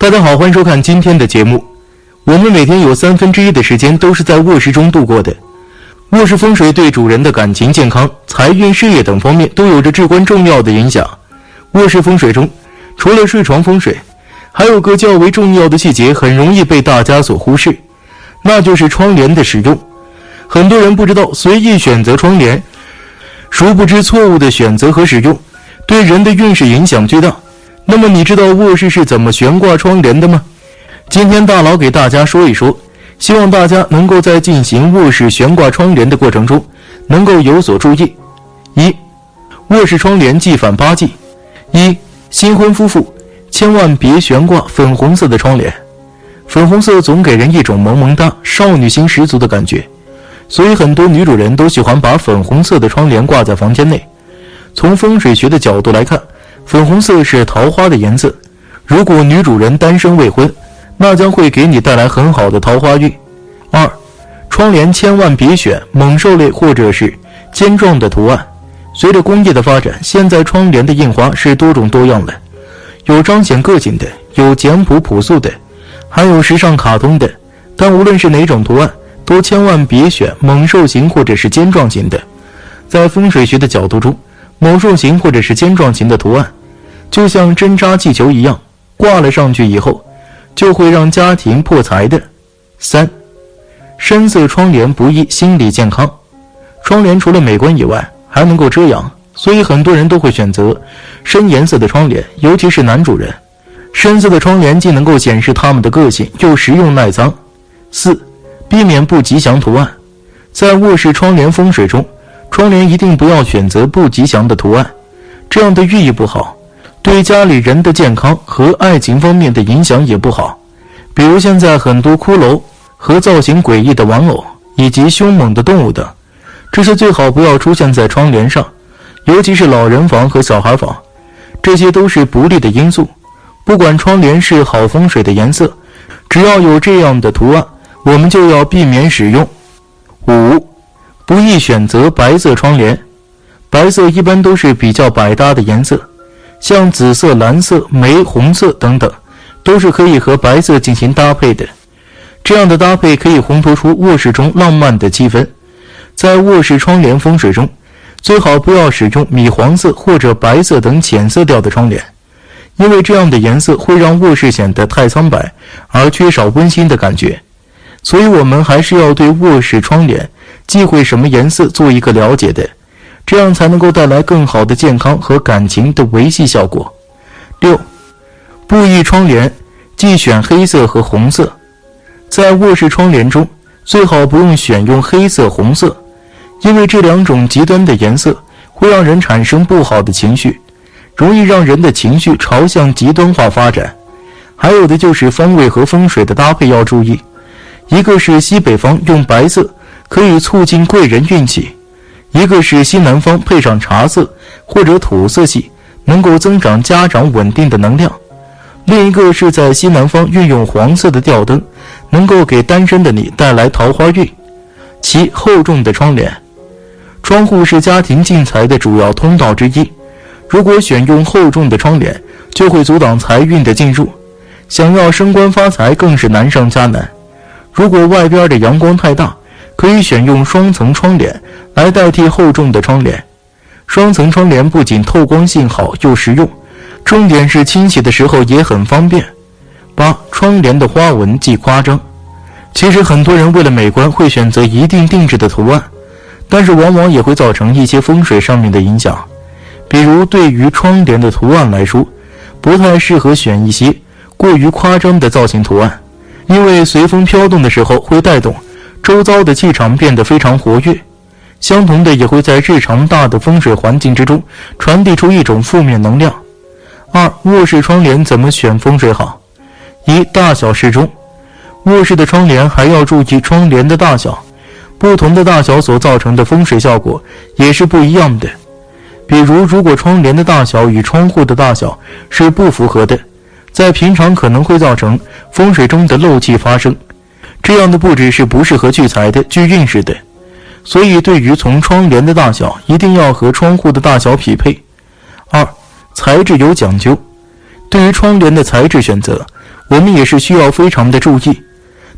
大家好，欢迎收看今天的节目。我们每天有三分之一的时间都是在卧室中度过的。卧室风水对主人的感情、健康、财运、事业等方面都有着至关重要的影响。卧室风水中，除了睡床风水，还有个较为重要的细节，很容易被大家所忽视，那就是窗帘的使用。很多人不知道随意选择窗帘，殊不知错误的选择和使用，对人的运势影响巨大。那么你知道卧室是怎么悬挂窗帘的吗？今天大佬给大家说一说，希望大家能够在进行卧室悬挂窗帘的过程中，能够有所注意。一、卧室窗帘忌反八忌。一、新婚夫妇千万别悬挂粉红色的窗帘，粉红色总给人一种萌萌哒、少女心十足的感觉，所以很多女主人都喜欢把粉红色的窗帘挂在房间内。从风水学的角度来看。粉红色是桃花的颜色，如果女主人单身未婚，那将会给你带来很好的桃花运。二，窗帘千万别选猛兽类或者是尖状的图案。随着工业的发展，现在窗帘的印花是多种多样的，有彰显个性的，有简朴朴素的，还有时尚卡通的。但无论是哪种图案，都千万别选猛兽型或者是尖状型的。在风水学的角度中，猛兽型或者是尖状型的图案。就像针扎气球一样，挂了上去以后，就会让家庭破财的。三，深色窗帘不易心理健康。窗帘除了美观以外，还能够遮阳，所以很多人都会选择深颜色的窗帘，尤其是男主人。深色的窗帘既能够显示他们的个性，又实用耐脏。四，避免不吉祥图案。在卧室窗帘风水中，窗帘一定不要选择不吉祥的图案，这样的寓意不好。对家里人的健康和爱情方面的影响也不好，比如现在很多骷髅和造型诡异的玩偶，以及凶猛的动物等，这些最好不要出现在窗帘上，尤其是老人房和小孩房，这些都是不利的因素。不管窗帘是好风水的颜色，只要有这样的图案，我们就要避免使用。五，不宜选择白色窗帘，白色一般都是比较百搭的颜色。像紫色、蓝色、玫红色等等，都是可以和白色进行搭配的。这样的搭配可以烘托出卧室中浪漫的气氛。在卧室窗帘风水中，最好不要使用米黄色或者白色等浅色调的窗帘，因为这样的颜色会让卧室显得太苍白，而缺少温馨的感觉。所以，我们还是要对卧室窗帘忌讳什么颜色做一个了解的。这样才能够带来更好的健康和感情的维系效果。六，布艺窗帘忌选黑色和红色，在卧室窗帘中最好不用选用黑色、红色，因为这两种极端的颜色会让人产生不好的情绪，容易让人的情绪朝向极端化发展。还有的就是方位和风水的搭配要注意，一个是西北方用白色，可以促进贵人运气。一个是西南方配上茶色或者土色系，能够增长家长稳定的能量；另一个是在西南方运用黄色的吊灯，能够给单身的你带来桃花运。其厚重的窗帘，窗户是家庭进财的主要通道之一，如果选用厚重的窗帘，就会阻挡财运的进入，想要升官发财更是难上加难。如果外边的阳光太大，可以选用双层窗帘来代替厚重的窗帘。双层窗帘不仅透光性好又实用，重点是清洗的时候也很方便。八、窗帘的花纹既夸张。其实很多人为了美观会选择一定定制的图案，但是往往也会造成一些风水上面的影响。比如对于窗帘的图案来说，不太适合选一些过于夸张的造型图案，因为随风飘动的时候会带动。周遭的气场变得非常活跃，相同的也会在日常大的风水环境之中传递出一种负面能量。二、卧室窗帘怎么选风水好？一、大小适中。卧室的窗帘还要注意窗帘的大小，不同的大小所造成的风水效果也是不一样的。比如，如果窗帘的大小与窗户的大小是不符合的，在平常可能会造成风水中的漏气发生。这样的布置是不适合聚财的、聚运势的，所以对于从窗帘的大小，一定要和窗户的大小匹配。二、材质有讲究，对于窗帘的材质选择，我们也是需要非常的注意，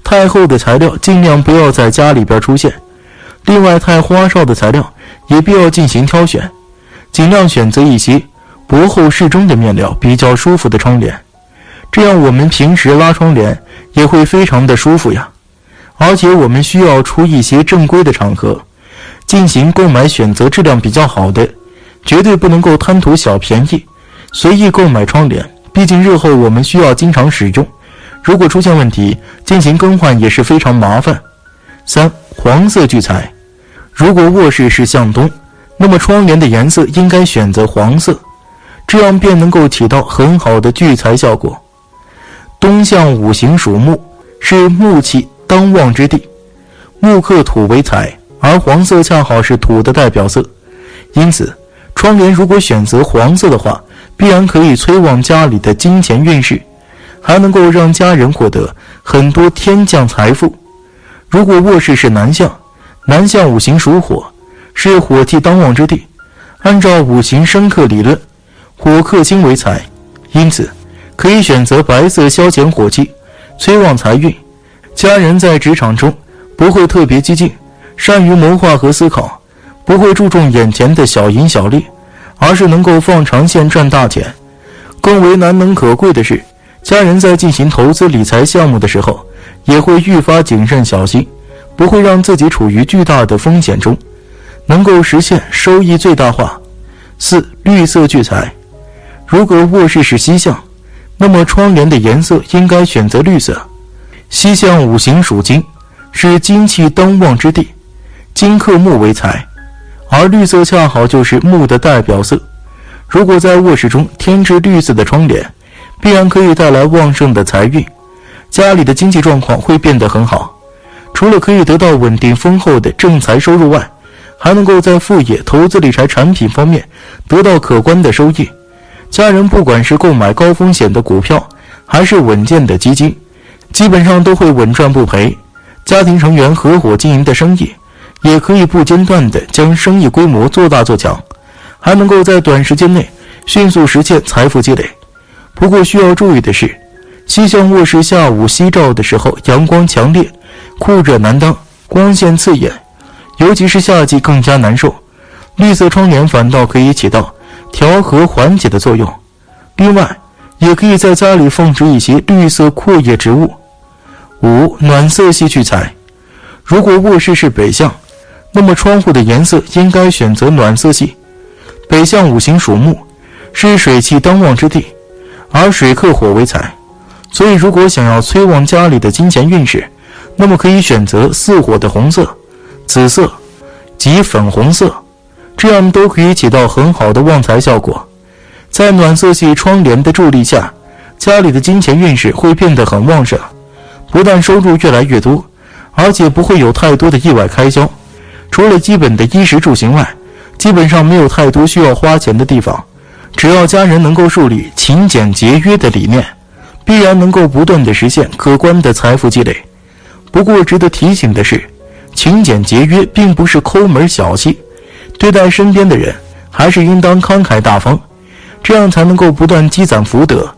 太厚的材料尽量不要在家里边出现。另外，太花哨的材料也必要进行挑选，尽量选择一些薄厚适中的面料，比较舒服的窗帘。这样我们平时拉窗帘也会非常的舒服呀。而且我们需要出一些正规的场合，进行购买，选择质量比较好的，绝对不能够贪图小便宜，随意购买窗帘。毕竟日后我们需要经常使用，如果出现问题，进行更换也是非常麻烦。三黄色聚财，如果卧室是向东，那么窗帘的颜色应该选择黄色，这样便能够起到很好的聚财效果。东向五行属木，是木气当旺之地，木克土为财，而黄色恰好是土的代表色，因此窗帘如果选择黄色的话，必然可以催旺家里的金钱运势，还能够让家人获得很多天降财富。如果卧室是南向，南向五行属火，是火气当旺之地。按照五行生克理论，火克金为财，因此可以选择白色消减火气，催旺财运。家人在职场中不会特别激进，善于谋划和思考，不会注重眼前的小赢小利，而是能够放长线赚大钱。更为难能可贵的是，家人在进行投资理财项目的时候。也会愈发谨慎小心，不会让自己处于巨大的风险中，能够实现收益最大化。四、绿色聚财。如果卧室是西向，那么窗帘的颜色应该选择绿色。西向五行属金，是金气当旺之地，金克木为财，而绿色恰好就是木的代表色。如果在卧室中添置绿色的窗帘，必然可以带来旺盛的财运。家里的经济状况会变得很好，除了可以得到稳定丰厚的正财收入外，还能够在副业、投资理财产品方面得到可观的收益。家人不管是购买高风险的股票，还是稳健的基金，基本上都会稳赚不赔。家庭成员合伙经营的生意，也可以不间断地将生意规模做大做强，还能够在短时间内迅速实现财富积累。不过需要注意的是。西向卧室下午夕照的时候，阳光强烈，酷热难当，光线刺眼，尤其是夏季更加难受。绿色窗帘反倒可以起到调和缓解的作用。另外，也可以在家里放置一些绿色阔叶植物。五暖色系聚财。如果卧室是北向，那么窗户的颜色应该选择暖色系。北向五行属木，是水气当旺之地，而水克火为财。所以，如果想要催旺家里的金钱运势，那么可以选择似火的红色、紫色及粉红色，这样都可以起到很好的旺财效果。在暖色系窗帘的助力下，家里的金钱运势会变得很旺盛，不但收入越来越多，而且不会有太多的意外开销。除了基本的衣食住行外，基本上没有太多需要花钱的地方。只要家人能够树立勤俭节约的理念。必然能够不断的实现可观的财富积累。不过，值得提醒的是，勤俭节约并不是抠门小气，对待身边的人还是应当慷慨大方，这样才能够不断积攒福德，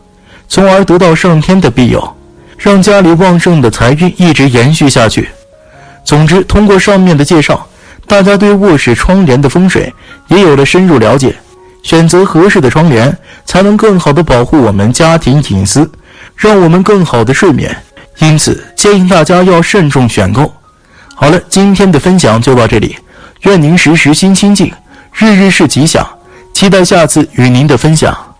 从而得到上天的庇佑，让家里旺盛的财运一直延续下去。总之，通过上面的介绍，大家对卧室窗帘的风水也有了深入了解。选择合适的窗帘，才能更好的保护我们家庭隐私。让我们更好的睡眠，因此建议大家要慎重选购。好了，今天的分享就到这里，愿您时时心清静，日日是吉祥，期待下次与您的分享。